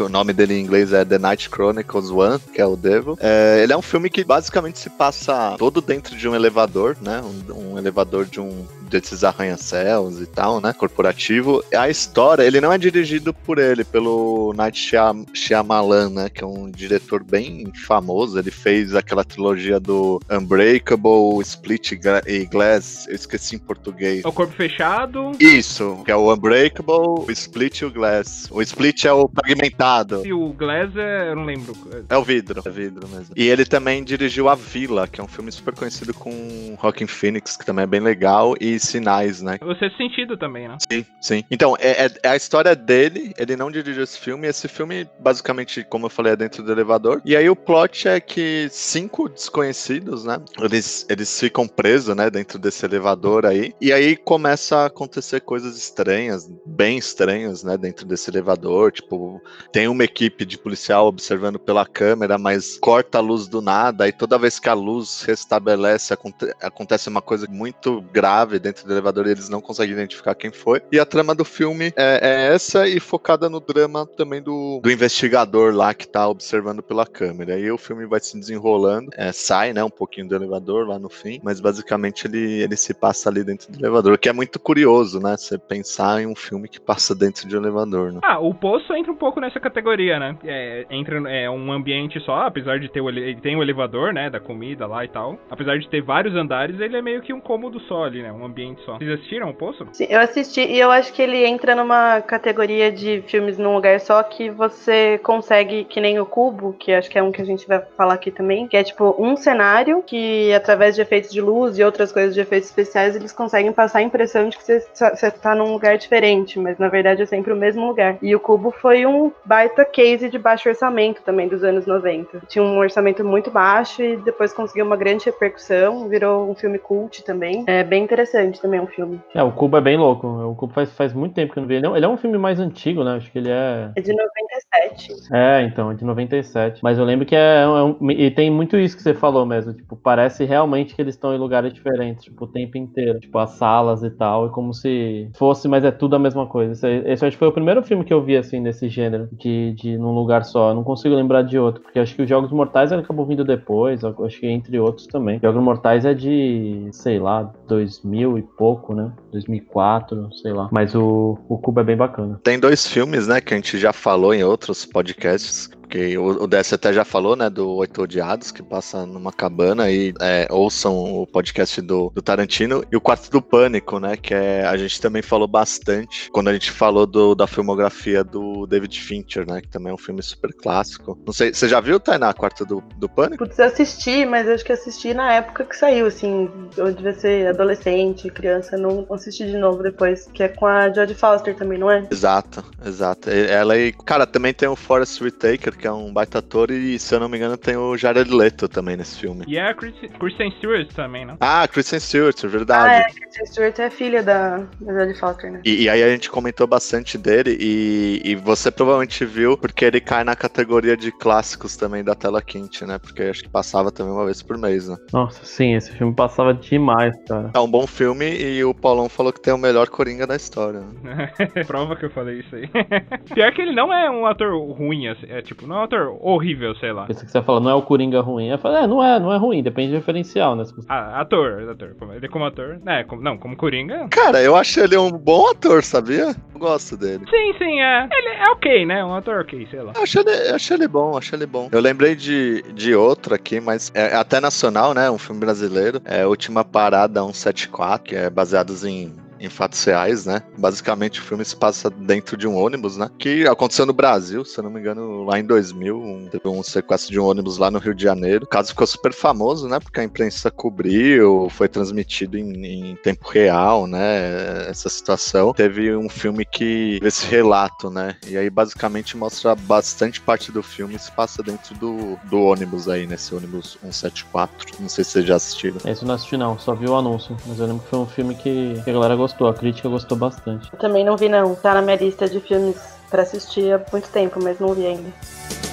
O nome dele em inglês é The Night Chronicles One, que é o Devil. É, ele é um filme que basicamente se passa todo dentro de um elevador, né? Um, um elevador de um desses arranha-céus e tal, né? Corporativo. A história, ele não é dirigido por ele, pelo Night Shyamalan, né? Que é um diretor bem famoso. Ele fez aquela trilogia do Unbreakable, Split e Glass. Eu esqueci em português. É o Corpo Fechado. Isso, que é o Unbreakable, o Split e o Glass. O Split é o fragmentado. E o Glass é. Eu não lembro. É o vidro. É vidro mesmo. E ele também dirigiu A Vila, que é um filme super conhecido com Rockin' Phoenix, que também é bem legal. E sinais, né? O sexto sentido também, né? Sim, sim. Então, é, é- é a história dele, ele não dirigiu esse filme, esse filme, basicamente, como eu falei, é dentro do elevador. E aí o plot é que cinco desconhecidos, né? Eles, eles ficam presos, né, dentro desse elevador aí. E aí começa a acontecer coisas estranhas, bem estranhas, né, dentro desse elevador. Tipo, tem uma equipe de policial observando pela câmera, mas corta a luz do nada, toda vez que a luz restabelece, aconte- acontece uma coisa muito grave dentro do elevador e eles não conseguem identificar quem foi. E a trama do filme é, é essa e focada no drama também do, do investigador lá que tá observando pela câmera. E o filme vai se desenrolando, é, sai, né, um pouquinho do elevador lá no fim, mas basicamente ele, ele se passa ali dentro do elevador, o que é muito curioso, né, você pensar em um filme que passa dentro de um elevador, né? Ah, o Poço entra um pouco nessa categoria, né? É, entra é, um ambiente só, apesar de ter o, ele tem o elevador, né, da comida lá e tal. Apesar de ter vários andares, ele é meio que um cômodo só ali, né? Um ambiente só. Vocês assistiram o Poço? Sim, eu assisti e eu acho que ele entra numa categoria de filmes num lugar só que você consegue, que nem o Cubo, que acho que é um que a gente vai falar aqui também, que é tipo um cenário que, através de efeitos de luz e outras coisas de efeitos especiais, eles conseguem passar a impressão de que você, você tá num lugar diferente, mas na verdade é sempre o mesmo lugar. E o Cubo foi um baita case de baixo orçamento também dos anos 90. Tinha um orçamento muito baixo e depois conseguiu uma grande repercussão, virou um filme cult também. É bem interessante também o filme. É, o Cubo é bem louco. O Cubo faz, faz muito tempo que eu não vi. Ele é, um- ele é um filme mais antigo, né? Acho que ele é. É de 97. É, então, é de 97. Mas eu lembro que é, é um, e tem muito isso que você falou mesmo. Tipo, parece realmente que eles estão em lugares diferentes, tipo, o tempo inteiro. Tipo, as salas e tal. É como se fosse, mas é tudo a mesma coisa. Esse, esse acho que foi o primeiro filme que eu vi, assim, desse gênero, de, de num lugar só. Eu não consigo lembrar de outro, porque acho que os Jogos Mortais acabou vindo depois, eu acho que entre outros também. Jogos Mortais é de, sei lá, 2000 e pouco, né? 2004, sei lá. Mas o, o Cubo é bem bacana. Tem dois filmes, né, que a gente já falou em outros podcasts, porque o, o até já falou, né, do Oito Odiados, que passa numa cabana e é, ouçam o podcast do, do Tarantino, e o Quarto do Pânico, né, que é, a gente também falou bastante quando a gente falou do, da filmografia do David Fincher, né, que também é um filme super clássico. Não sei, você já viu, Tainá, Quarto do, do Pânico? Putz, eu assisti, mas eu acho que assisti na época que saiu, assim. Eu devia ser adolescente, criança, não assisti de novo depois. Que é com a Jodie Foster também, não é? Exato, exato. Ela e, cara, também tem o Forrest Whitaker, que é um baita ator, e se eu não me engano tem o Jared Leto também nesse filme. E é a Chris- Kristen Stewart também, né? Ah, Kristen Stewart, Ah, verdade. é, Kristen Stewart é filha da, da Jodie Foster, né? E, e aí a gente comentou bastante dele e, e você provavelmente viu porque ele cai na categoria de clássicos também da tela quente, né? Porque acho que passava também uma vez por mês, né? Nossa, sim, esse filme passava demais, cara. É um bom filme e o Paulão falou que tem o melhor Coringa da história. né? (laughs) Prova que eu falei isso aí. (laughs) Pior que ele não é um ator ruim, assim, é tipo, não é um ator horrível, sei lá. Pensei que você fala, não é o Coringa ruim. Eu falei, é, não é, não é ruim, depende do referencial, né? Ah, ator, ator. Ele como ator. É, como- não, como Coringa. Cara, eu acho ele um bom ator, sabia? Eu gosto dele. Sim, sim, é. Ele é ok, né? Um ator ok, sei lá. Eu acho ele, eu acho ele bom, acho ele bom. Eu lembrei de, de outro aqui, mas é até nacional, né? Um filme brasileiro. É Última Parada 174, que é baseado em, em fatos reais, né? Basicamente o filme se passa dentro de um ônibus, né? Que aconteceu no Brasil, se eu não me engano, lá em 2000. Um, teve um sequestro de um ônibus lá no Rio de Janeiro. O caso ficou super famoso, né? Porque a imprensa cobriu, foi transmitido em, em tempo real, né? Essa situação. Teve um filme que esse relato, né? E aí basicamente mostra bastante parte do filme se passa dentro do, do ônibus aí, nesse ônibus 174. Não sei se vocês já assistiram. Esse eu não assisti não, só vi o anúncio. Mas eu lembro que foi um filme que, a galera gostou, a crítica gostou bastante. Eu também não vi, não. Tá na minha lista de filmes pra assistir há muito tempo, mas não vi ainda.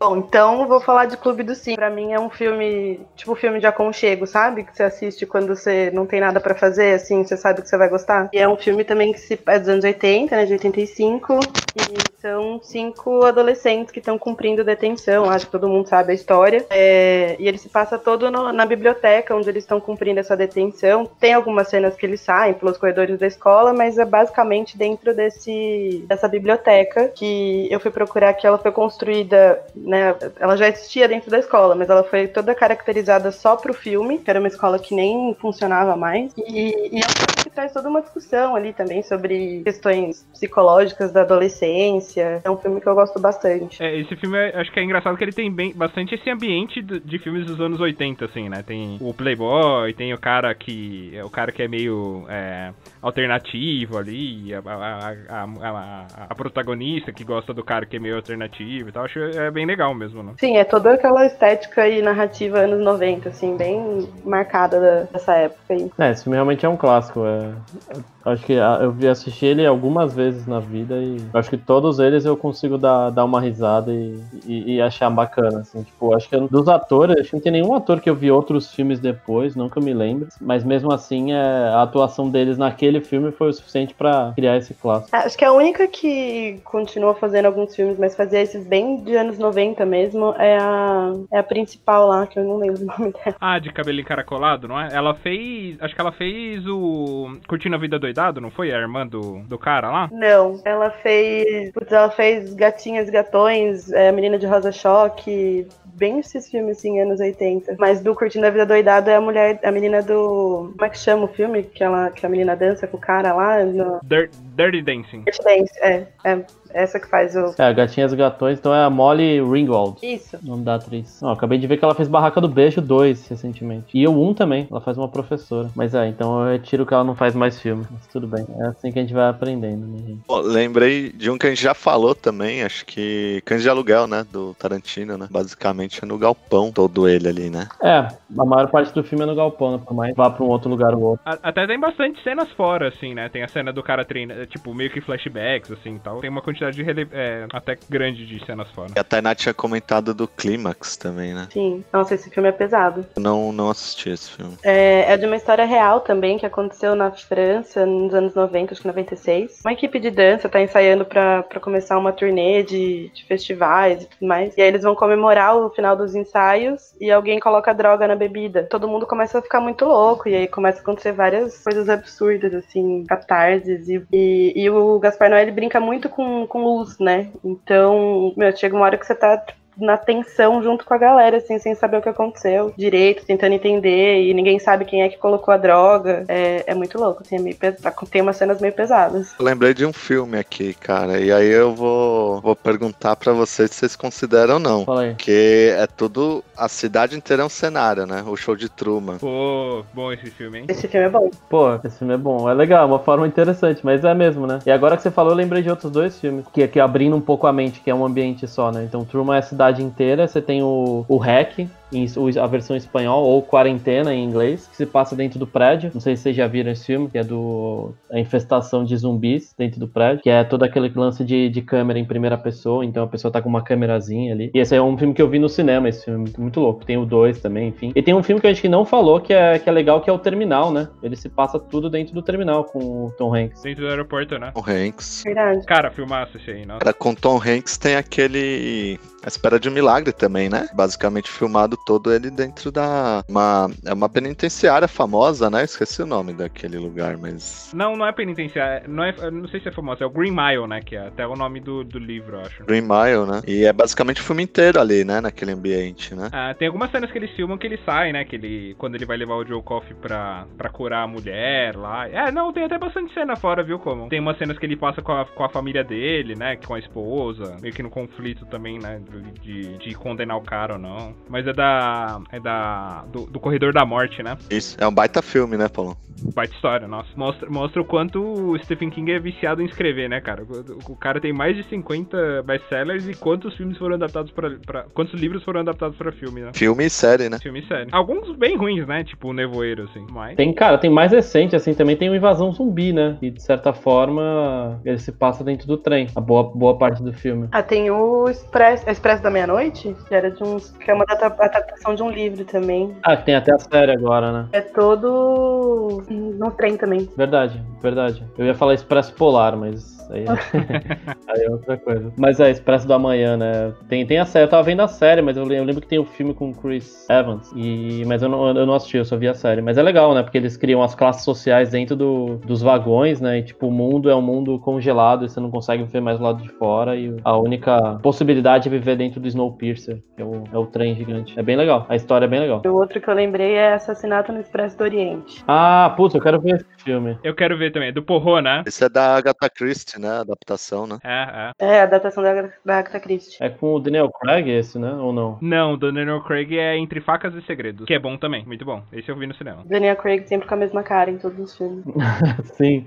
Bom, então vou falar de Clube do Cinco. Pra mim é um filme, tipo filme de aconchego, sabe? Que você assiste quando você não tem nada pra fazer, assim, você sabe que você vai gostar. E é um filme também que se, é dos anos 80, né? De 85. E São cinco adolescentes que estão cumprindo detenção, acho que todo mundo sabe a história. É, e ele se passa todo no- na biblioteca, onde eles estão cumprindo essa detenção. Tem algumas cenas que eles saem pelos corredores da escola, mas é basicamente dentro desse, dessa biblioteca que eu fui procurar que ela foi construída, né? Ela já existia dentro da escola, mas ela foi toda caracterizada só pro filme, que era uma escola que nem funcionava mais. E, e é um filme que traz toda uma discussão ali também sobre questões psicológicas da adolescência. É um filme que eu gosto bastante. É, esse filme, é- acho que é engraçado que ele tem bem, bastante esse ambiente de, de filmes dos anos 80, assim, né? Tem o Playboy, tem o cara que é o cara que é meio é, alternativo ali, a, a, a, a- protagonista que gosta do cara que é meio alternativo e tal. Acho é bem legal mesmo, né? Sim, é toda aquela estética e narrativa anos 90, assim, bem marcada da- dessa época aí. É, esse filme realmente é um clássico. É... eu Acho que ah, eu vi assistir ele algumas vezes na vida e eu acho que todos eles eu consigo dar, dar uma risada e, e, e achar bacana, assim. Tipo, acho que dos atores, acho que não tem nenhum ator que eu vi outros filmes depois, não que eu me lembre. Mas mesmo assim, é, a atuação deles naquele filme foi o suficiente pra criar esse clássico. Acho que a única que continua fazendo alguns filmes, mas fazia esses bem de anos 90 mesmo, é a, é a principal lá, que eu não lembro o nome dela. Ah, de cabelo encaracolado, não é? Ela fez. Acho que ela fez o. Curtindo a Vida Doidado, não foi? A irmã do, do cara lá? Não, ela fez. Putz, ela fez Gatinhas Gatões, é, Menina de Rosa Choque, bem esses filmes assim, anos 80. Mas do Curtindo a Vida Doidado é a mulher, a menina do. Como é que chama o filme? Que, ela, que a menina dança com o cara lá no. Dir- Dirty Dancing. Dirty Dance, é, é essa que faz o. É, Gatinhas e Gatões, então é a Molly Ringwald. Isso. O nome da atriz. Não, acabei de ver que ela fez Barraca do Beijo 2 recentemente. E o 1 também, ela faz uma professora. Mas é, então eu retiro que ela não faz mais filme. Mas tudo bem. É assim que a gente vai aprendendo, né, gente? Pô, lembrei de um que a gente já falou também, acho que Cães de Aluguel, né? Do Tarantino, né? Basicamente é no galpão todo ele ali, né? É, a maior parte do filme é no galpão, né? Por mais vá pra um outro lugar ou outro. A- Até tem bastante cenas fora, assim, né? Tem a cena do cara treinando, tipo, meio que flashbacks, assim e tal. Tem uma quantidade de rele... é, até grande de cenas fora. E a Tainá tinha comentado do Clímax também, né? Sim. Nossa, esse filme é pesado. Eu não, não assisti esse filme. É, é de uma história real também, que aconteceu na França nos anos 90, acho que 96. Uma equipe de dança tá ensaiando pra, pra começar uma turnê de, de festivais e tudo mais. E aí eles vão comemorar o final dos ensaios e alguém coloca droga na bebida. Todo mundo começa a ficar muito louco, e aí começa a acontecer várias coisas absurdas, assim, catarses. E, e, e o Gaspar Noé ele brinca muito com, com luz, né? Então, meu, chega uma hora que você tá na tensão junto com a galera, assim, sem saber o que aconteceu direito, tentando entender, e ninguém sabe quem é que colocou a droga. É, é muito louco, assim, é meio pes- tá- tem umas cenas meio pesadas. Eu lembrei de um filme aqui, cara, e aí eu vou, vou perguntar pra vocês se vocês consideram ou não. Fala aí. Porque é tudo. A cidade inteira é um cenário, né? O show de Truman. Pô, bom esse filme, hein? Esse filme é bom. Pô, esse filme é bom. É legal, é uma forma interessante, mas é mesmo, né? E agora que você falou, eu lembrei de outros dois filmes, que que abrindo um pouco a mente, que é um ambiente só, né? Então, Truman é a cidade inteira, você tem o, o em- o- a versão em espanhol, ou Quarentena em inglês, que se passa dentro do prédio. Não sei se vocês já viram esse filme, que é do a infestação de zumbis dentro do prédio, que é todo aquele lance de, de câmera em primeira pessoa, então a pessoa tá com uma câmerazinha ali. E esse é um filme que eu vi no cinema, esse filme, muito, muito louco. Tem o 2 também, enfim. E tem um filme que a gente não falou, que é, que é legal, que é o Terminal, né? Ele se passa tudo dentro do Terminal, com o Tom Hanks. Dentro do aeroporto, né? Tom Hanks. Verdade. Cara, filmaço esse aí, nossa. Cara, com Tom Hanks tem aquele. A Espera de um Milagre também, né? Basicamente filmado todo ele dentro da. Uma, é uma penitenciária famosa, né? Esqueci o nome daquele lugar, mas. Não, não é penitenciária. Não, é, não sei se é famoso, é o Green Mile, né? Que é até o nome do, do livro, eu acho. Green Mile, né? E é basicamente o filme inteiro ali, né? Naquele ambiente, né? Ah, tem algumas cenas que eles filmam que ele sai, né? Que ele. Quando ele vai levar o Joe Coffey pra, pra curar a mulher lá. É, não, tem até bastante cena fora, viu? Como? Tem umas cenas que ele passa com a, com a família dele, né? Com a esposa. Meio que no conflito também, né? De, de condenar o cara ou não. Mas é da. É da. Do, do Corredor da Morte, né? Isso. É um baita filme, né, Paulo? Baita história, nossa. Mostra, mostra o quanto o Stephen King é viciado em escrever, né, cara? O, o cara tem mais de 50 best-sellers e quantos filmes foram adaptados pra, pra- Quantos livros foram adaptados pra filme, né? Filme e série, né? Filme sério. Alguns bem ruins, né? Tipo o Nevoeiro, assim. Mas. Tem, cara, tem mais recente, assim, também tem o Invasão Zumbi, né? E de certa forma ele se passa dentro do trem, a boa, boa parte do filme. Ah, tem o Expresso, Expresso da Meia-Noite, que era de uns. que é uma adapta- adaptação de um livro também. Ah, que tem até a série agora, né? É todo no trem também. Verdade, verdade. Eu ia falar Expresso Polar, mas Aí, (laughs) aí é outra coisa. Mas é, Expresso do Amanhã, né? Tem, tem a série, eu tava vendo a série, mas eu lembro, eu lembro que tem o filme com o Chris Evans. E, mas eu não, eu não assisti, eu só vi a série. Mas é legal, né? Porque eles criam as classes sociais dentro do, dos vagões, né? E tipo, o mundo é um mundo congelado e você não consegue ver mais o lado de fora. E a única possibilidade é viver dentro do Snowpiercer, que é o, é o trem gigante. É bem legal. A história é bem legal. O outro que eu lembrei é Assassinato no Expresso do Oriente. Ah, putz, eu quero ver filme. Eu quero ver também. Do Porro, né? Esse é da Agatha Christie, né? Adaptação, né? É, é. É, a adaptação da, da Agatha Christie. É com o Daniel Craig esse, né? Ou não? Não, do Daniel Craig é Entre Facas e Segredos, que é bom também, muito bom. Esse eu vi no cinema. Daniel Craig sempre com a mesma cara em todos os filmes. (laughs) Sim.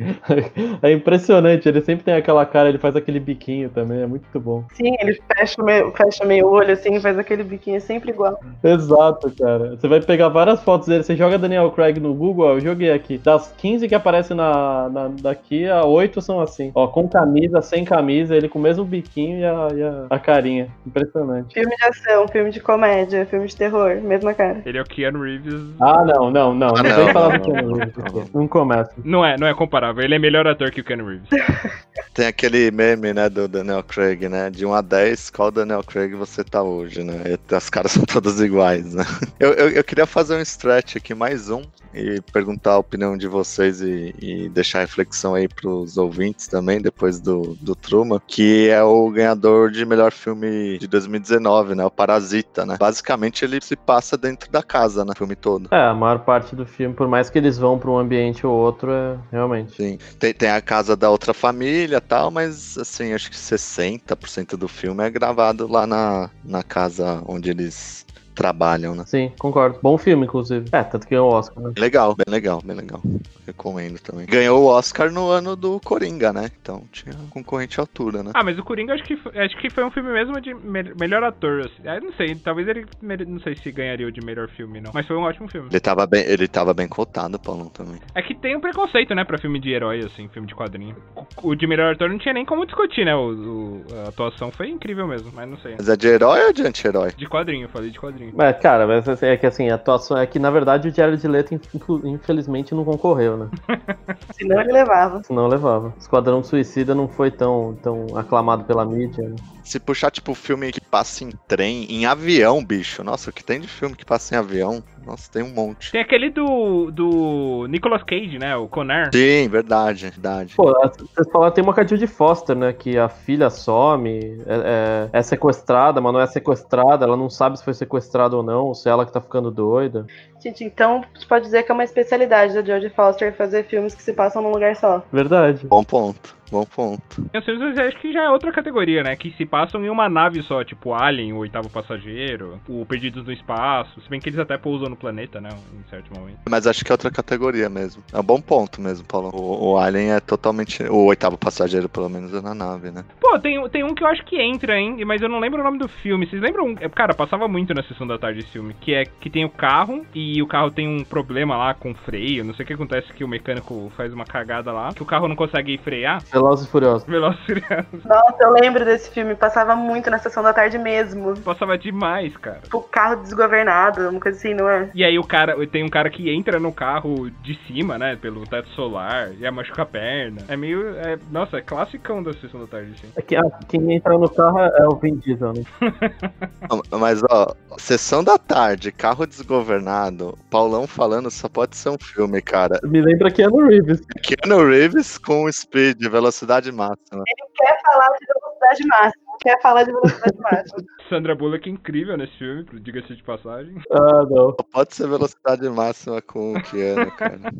É impressionante. Ele sempre tem aquela cara, ele faz aquele biquinho também. É muito bom. Sim, ele fecha meio, fecha meio olho assim faz aquele biquinho é sempre igual. Exato, cara. Você vai pegar várias fotos dele. Você joga Daniel Craig no Google, ó, eu joguei aqui. Das 15 que aparecem na, na, daqui, a 8 são assim. Ó, com camisa, sem camisa, ele com o mesmo biquinho e a, e a, a carinha. Impressionante. Filme de ação, filme de comédia, filme de terror, mesma cara. Ele é o Keanu Reeves. Ah, não, não, não. Ah, não não, falar não, do Keanu não, Reeves não. Não começa. Não é, não é comparável. Ele é melhor ator que o Keanu Reeves. (laughs) Tem aquele meme, né, do Daniel Craig, né? De 1 a 10, qual Daniel Craig você tá hoje, né? E as caras (laughs) são todas iguais, né? Eu, eu, eu queria fazer um stretch aqui, mais um, e perguntar a opinião de vocês e, e deixar a reflexão aí pros ouvintes também, depois do, do Truman, que é o ganhador de melhor filme de 2019, né? O Parasita, né? Basicamente ele se passa dentro da casa, né? O filme todo. É, a maior parte do filme, por mais que eles vão pra um ambiente ou outro, é realmente. Sim. Tem, tem a casa da outra família e tal, mas assim, acho que 60% do filme é gravado lá na, na casa onde eles trabalham, né? Sim, concordo. Bom filme, inclusive. É, tanto que é o Oscar, né? Legal, bem legal, bem legal. Recomendo também. Ganhou o Oscar no ano do Coringa, né? Então tinha concorrente à altura, né? Ah, mas o Coringa acho que, foi- acho que foi um filme mesmo de me- melhor ator. Assim. Ah, não sei, talvez ele. Não sei se ganharia o de melhor filme, não. Mas foi um ótimo filme. Ele tava bem, ele tava bem cotado, Paulão, também. É que tem um preconceito, né, pra filme de herói, assim, filme de quadrinho. O, o de melhor ator não tinha nem como discutir, né? O, o- a atuação foi incrível mesmo, mas não sei. Mas é de herói ou de anti-herói? De quadrinho, eu falei de quadrinho. Mas, cara, mas assim, é que assim, a atuação é que, na verdade, o Jared Leto, infelizmente, não concorreu, né? (laughs) Senão ele levava. Senão levava. Esquadrão Suicida não foi tão, tão aclamado pela mídia, né? Se puxar, tipo, filme que passa em trem, em avião, bicho. Nossa, o que tem de filme que passa em avião? Nossa, tem um monte. Tem aquele do. do Nicolas Cage, né? O Conar. Sim, verdade, verdade. Pô, vocês falaram, tem uma com a Judy Foster, né? Que a filha some, é, é- é sequestrada, mas não é sequestrada, ela não sabe se foi sequestrada ou não, ou se é ela que tá ficando doida. Gente, então você pode dizer que é uma especialidade da Jodie Foster fazer filmes que se passam num lugar só. Verdade. Bom ponto, bom ponto. Tem os filmes, acho que já é outra categoria, né? Que se passam em uma nave só, tipo Alien, o oitavo passageiro, o Perdidos no Espaço. Se bem que eles até pousam no planeta, né? Em certo momento. Mas acho que é outra categoria mesmo. É um bom ponto mesmo, Paulo. O, o Alien é totalmente. O oitavo passageiro, pelo menos, é na nave, né? Pô, tem, tem um que eu acho que entra, hein? Mas eu não lembro o nome do filme. Vocês lembram? É, Cara, passava muito na sessão da tarde esse filme. Que é que tem o carro e o carro tem um problema lá com o freio. Não sei o que acontece que o mecânico faz uma cagada lá. Que o carro não consegue frear. Velozes e Furiosos. Velozes e Furiosos. Nossa, eu lembro desse filme, passava muito na sessão da tarde mesmo. Passava demais, cara. Tipo, carro desgovernado, uma coisa assim, não é? E aí o cara, tem um cara que entra no carro de cima, né, pelo teto solar, e aí machuca a perna. É meio, é, nossa, é classicão da sessão da tarde, assim. É que, ah, quem entra no carro é o Vin Diesel, né? (laughs) Mas, ó, sessão da tarde, carro desgovernado, Paulão falando só pode ser um filme, cara. Me lembra Keanu Reeves. Keanu Reeves com speed, velocidade máxima. Quer falar de velocidade máxima. Quer falar de velocidade (laughs) máxima. Sandra Bullock é incrível nesse filme, diga-se de passagem. Ah, não. Só pode ser velocidade máxima com o Keanu, cara.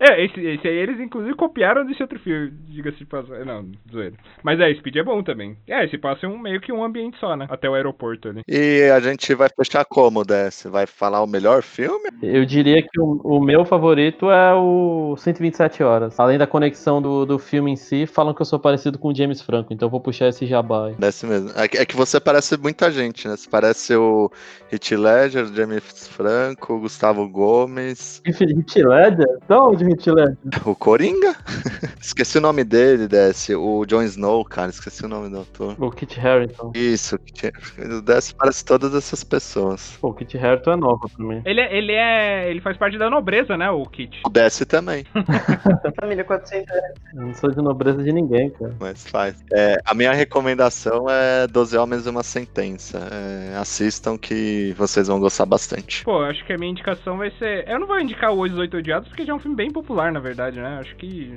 É, esse, esse aí eles inclusive copiaram desse outro filme, diga-se de passagem. Não, zoeira. Mas é, Speed é bom também. É, esse passa em um, meio que um ambiente só, né? Até o aeroporto ali. E a gente vai fechar como, Desce? Vai falar o melhor filme? Eu diria que o, o meu favorito é o 127 Horas. Além da conexão do, do filme em si, falam que eu sou parecido com o James Franco, então eu vou puxar esse jabá aí. Mesmo. É que, é que você parece muita gente, né? Você parece o Hit Ledger, James Franco, Gustavo Gomes, Hit Ledger? Da onde Hit Ledger? o Coringa. (laughs) esqueci o nome dele, Desce. O Jon Snow, cara. Esqueci o nome do ator. O Kit Harington. Isso, o Desce parece todas essas pessoas. Pô, o Kit Harington é nova pra mim. Ele é, ele é. Ele faz parte da nobreza, né, o Kit? O Desce também. (laughs) Família 400 Eu não sou de nobreza de ninguém, cara. Mas faz. É, a minha recomendação é 12 Homens e uma Sentença. É, assistam que vocês vão gostar bastante. Pô, acho que a minha indicação vai ser. Eu não vou indicar o Os Oito Odiados, porque já é um filme bem popular, na verdade, né? Acho que.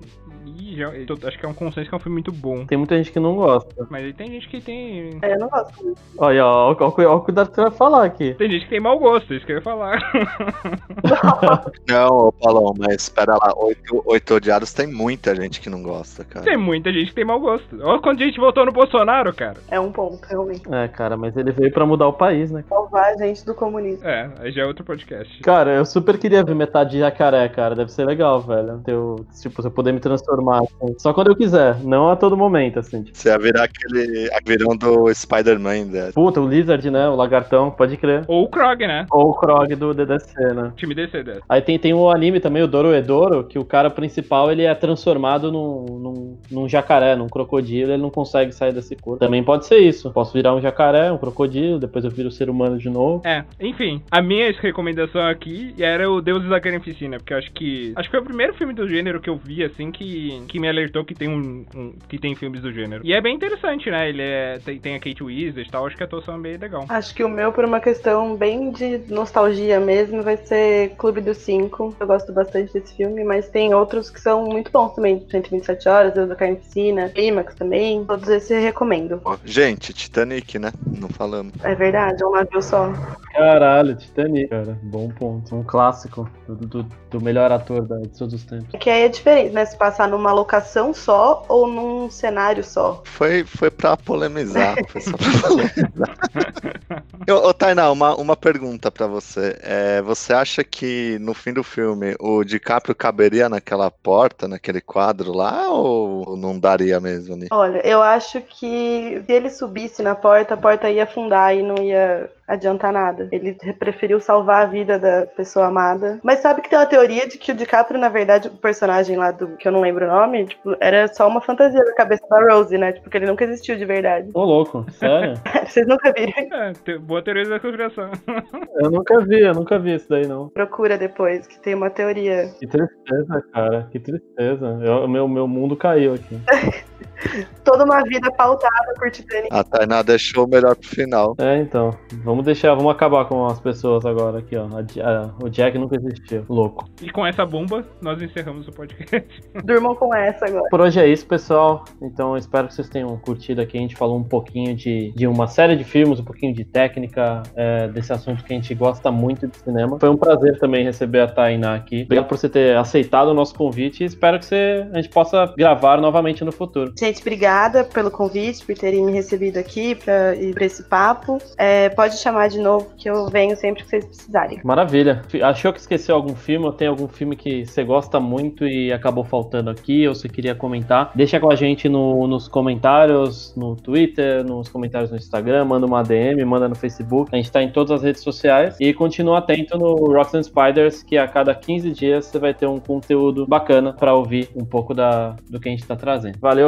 Ih, já- eu Acho que é um consenso que é um filme muito bom. Tem muita gente que não gosta. Mas aí tem gente que tem. É, eu não gosto. Olha, ó, ó, ó, ó o cuidado que você vai falar aqui. Tem gente que tem mau gosto, isso que eu ia falar. (laughs) Não, Paulão, mas espera lá. Oito, oito Odiados tem muita gente que não gosta, cara. tem muita gente que tem mau gosto. Olha quanta gente votou no Bolsonaro, cara. É um ponto, realmente. É, cara, mas ele veio pra mudar o país, né? Salvar a gente do comunismo. É, aí já é outro podcast. Cara, eu super queria ver metade de jacaré, cara. Deve ser legal, velho. Ter o- tipo, se eu poder me transformar. Só quando eu quiser, não a todo momento, assim. Tipo, Você ia virar aquele. a virão do Spider-Man, né? puta, o Lizard, né? O lagartão, pode crer. Ou o Krog, né? Ou o Krog do DDC, né? Time DC dessa. Aí tem, tem o anime também, o Doroedoro, que o cara principal ele é transformado num, num, num jacaré, num crocodilo, ele não consegue sair desse corpo. Também pode ser isso. Posso virar um jacaré, um crocodilo, depois eu viro ser humano de novo. É, enfim, a minha recomendação aqui era o Deuses da Carnificina, porque eu acho que. Acho que foi o primeiro filme do gênero que eu vi, assim, que, que me alertou que tem um, um- que tem filmes do gênero. E é bem interessante, né? Ele é. Tem, tem a Kate Winslet e tal, acho que a atuação é bem legal. Acho que o meu, por uma questão bem de nostalgia mesmo, vai ser Clube dos Cinco. Eu gosto bastante desse filme, mas tem outros que são muito bons também. 127 Horas, Deus da Carnificina, Clímax também. Todos esses eu recomendo. Gente, Titanic, né? Não falamos. É verdade, é um navio só. Caralho, Titanic, cara. Bom ponto. Um clássico do, do, do melhor ator da, de todos os tempos. Que aí é diferente, né? Se passar numa locação só ou num cenário só. Foi, foi pra polemizar. Foi só pra polemizar. (laughs) Ô, ô Tainá, uma, uma pergunta pra você. É, você acha que no fim do filme o DiCaprio caberia naquela porta, naquele quadro lá, ou não daria mesmo? Né? Olha, eu acho que se ele subisse na porta, a porta ia afundar e não ia adiantar nada. Ele preferiu salvar a vida da pessoa amada. Mas sabe que tem uma teoria de que o DiCaprio, na verdade, o personagem lá do que eu não lembro o nome, tipo, era só uma fantasia da cabeça da Rose, né? Tipo, que ele nunca existiu de verdade. Ô, louco, sério? (laughs) Vocês nunca viram? É, te- boa teoria da conspiração. (laughs) eu nunca vi, eu nunca vi isso daí, não. Procura depois, que tem uma teoria. Que tristeza, cara. Que tristeza. Eu- meu, meu mundo caiu aqui. (laughs) Toda uma vida pautada por Titanic. A Tainá deixou o melhor pro final. É, então. Vamos deixar, vamos acabar com as pessoas agora aqui, ó. A a- o Jack nunca existiu. Louco. E com essa bomba, nós encerramos o podcast. (laughs) Durmam com essa agora. Por hoje é isso, pessoal. Então, espero que vocês tenham curtido aqui. A gente falou um pouquinho de, de uma série de filmes, um pouquinho de técnica, é, desse assunto que a gente gosta muito de cinema. Foi um prazer também receber a Tainá aqui. Obrigado por você ter aceitado o nosso convite e espero que você, a gente possa gravar novamente no futuro. Gente, obrigada pelo convite, por terem me recebido aqui pra ir pra esse papo. É, pode chamar de novo, que eu venho sempre que vocês precisarem. Maravilha. Achou que esqueceu algum filme ou tem algum filme que você gosta muito e acabou faltando aqui ou você queria comentar? Deixa com a gente no- nos comentários, no Twitter, nos comentários no Instagram, manda uma DM, manda no Facebook. A gente tá em todas as redes sociais e continua atento no Rocks and Spiders, que a cada 15 dias você vai ter um conteúdo bacana pra ouvir um pouco da, do que a gente tá trazendo. Valeu,